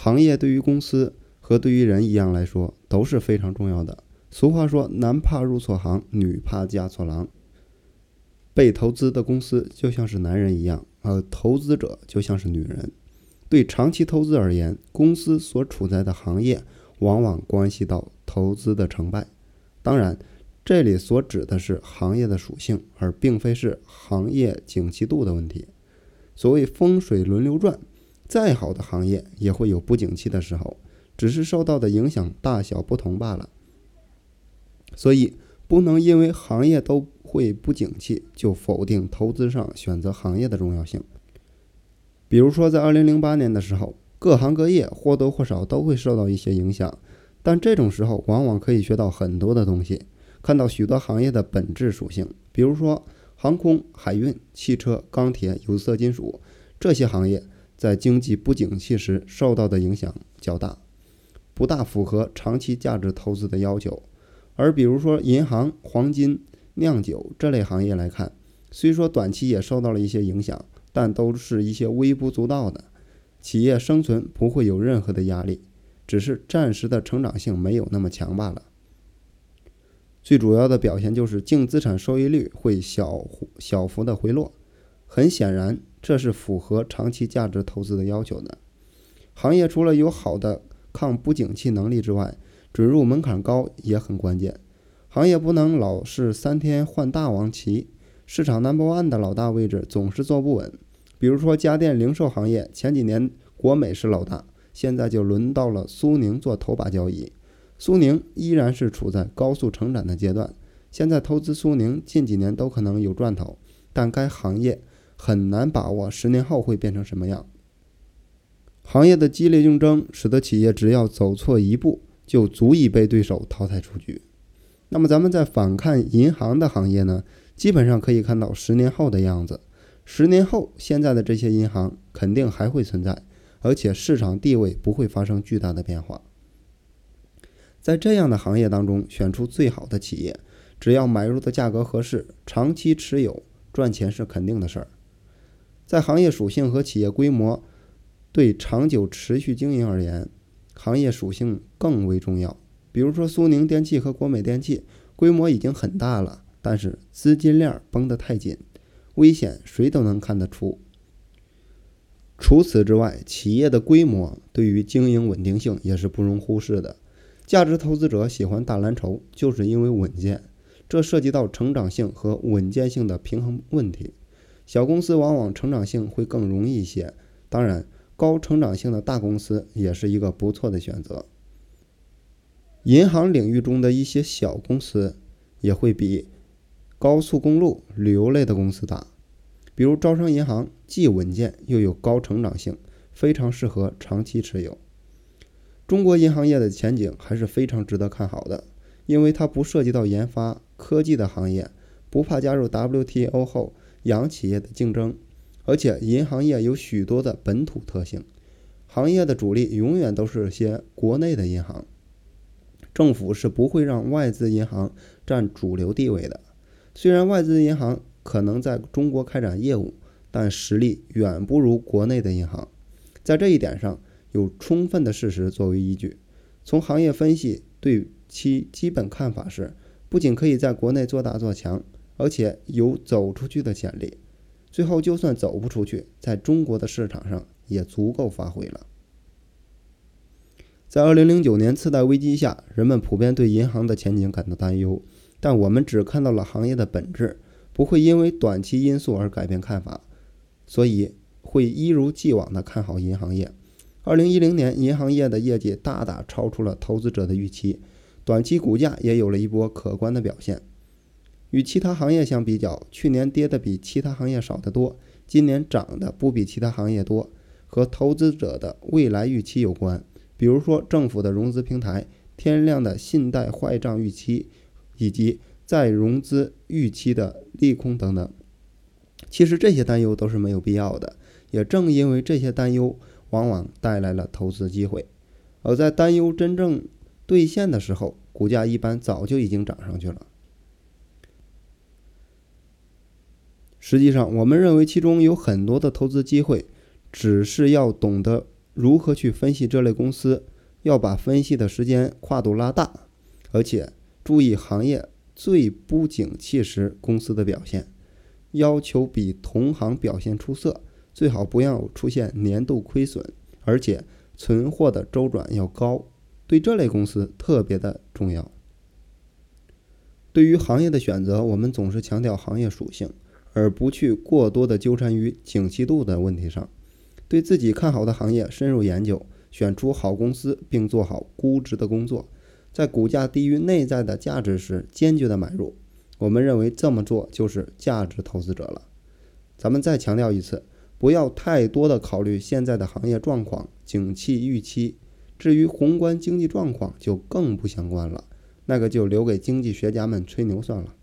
行业对于公司和对于人一样来说都是非常重要的。俗话说：“男怕入错行，女怕嫁错郎。”被投资的公司就像是男人一样，而投资者就像是女人。对长期投资而言，公司所处在的行业往往关系到投资的成败。当然，这里所指的是行业的属性，而并非是行业景气度的问题。所谓风水轮流转，再好的行业也会有不景气的时候，只是受到的影响大小不同罢了。所以，不能因为行业都会不景气，就否定投资上选择行业的重要性。比如说，在二零零八年的时候，各行各业或多或少都会受到一些影响，但这种时候往往可以学到很多的东西，看到许多行业的本质属性。比如说，航空、海运、汽车、钢铁、有色金属这些行业，在经济不景气时受到的影响较大，不大符合长期价值投资的要求。而比如说银行、黄金、酿酒这类行业来看，虽说短期也受到了一些影响。但都是一些微不足道的，企业生存不会有任何的压力，只是暂时的成长性没有那么强罢了。最主要的表现就是净资产收益率会小小幅的回落，很显然这是符合长期价值投资的要求的。行业除了有好的抗不景气能力之外，准入门槛高也很关键。行业不能老是三天换大王旗。市场 number one 的老大位置总是坐不稳，比如说家电零售行业，前几年国美是老大，现在就轮到了苏宁做头把交椅。苏宁依然是处在高速成长的阶段，现在投资苏宁近几年都可能有赚头，但该行业很难把握十年后会变成什么样。行业的激烈竞争使得企业只要走错一步，就足以被对手淘汰出局。那么咱们再反看银行的行业呢？基本上可以看到十年后的样子。十年后，现在的这些银行肯定还会存在，而且市场地位不会发生巨大的变化。在这样的行业当中，选出最好的企业，只要买入的价格合适，长期持有，赚钱是肯定的事儿。在行业属性和企业规模对长久持续经营而言，行业属性更为重要。比如说，苏宁电器和国美电器规模已经很大了。但是资金链绷得太紧，危险谁都能看得出。除此之外，企业的规模对于经营稳定性也是不容忽视的。价值投资者喜欢大蓝筹，就是因为稳健。这涉及到成长性和稳健性的平衡问题。小公司往往成长性会更容易一些，当然，高成长性的大公司也是一个不错的选择。银行领域中的一些小公司也会比。高速公路、旅游类的公司大，比如招商银行，既稳健又有高成长性，非常适合长期持有。中国银行业的前景还是非常值得看好的，因为它不涉及到研发科技的行业，不怕加入 WTO 后洋企业的竞争，而且银行业有许多的本土特性，行业的主力永远都是些国内的银行，政府是不会让外资银行占主流地位的。虽然外资银行可能在中国开展业务，但实力远不如国内的银行。在这一点上，有充分的事实作为依据。从行业分析对其基本看法是：不仅可以在国内做大做强，而且有走出去的潜力。最后，就算走不出去，在中国的市场上也足够发挥了。在2009年次贷危机下，人们普遍对银行的前景感到担忧。但我们只看到了行业的本质，不会因为短期因素而改变看法，所以会一如既往的看好银行业。二零一零年，银行业的业绩大大超出了投资者的预期，短期股价也有了一波可观的表现。与其他行业相比较，去年跌的比其他行业少得多，今年涨的不比其他行业多，和投资者的未来预期有关。比如说，政府的融资平台、天量的信贷坏账预期。以及再融资预期的利空等等，其实这些担忧都是没有必要的。也正因为这些担忧，往往带来了投资机会。而在担忧真正兑现的时候，股价一般早就已经涨上去了。实际上，我们认为其中有很多的投资机会，只是要懂得如何去分析这类公司，要把分析的时间跨度拉大，而且注意行业最不景气时公司的表现，要求比同行表现出色，最好不要出现年度亏损，而且存货的周转要高，对这类公司特别的重要。对于行业的选择，我们总是强调行业属性，而不去过多的纠缠于景气度的问题上。对自己看好的行业深入研究，选出好公司，并做好估值的工作，在股价低于内在的价值时坚决的买入。我们认为这么做就是价值投资者了。咱们再强调一次，不要太多的考虑现在的行业状况、景气预期，至于宏观经济状况就更不相关了，那个就留给经济学家们吹牛算了。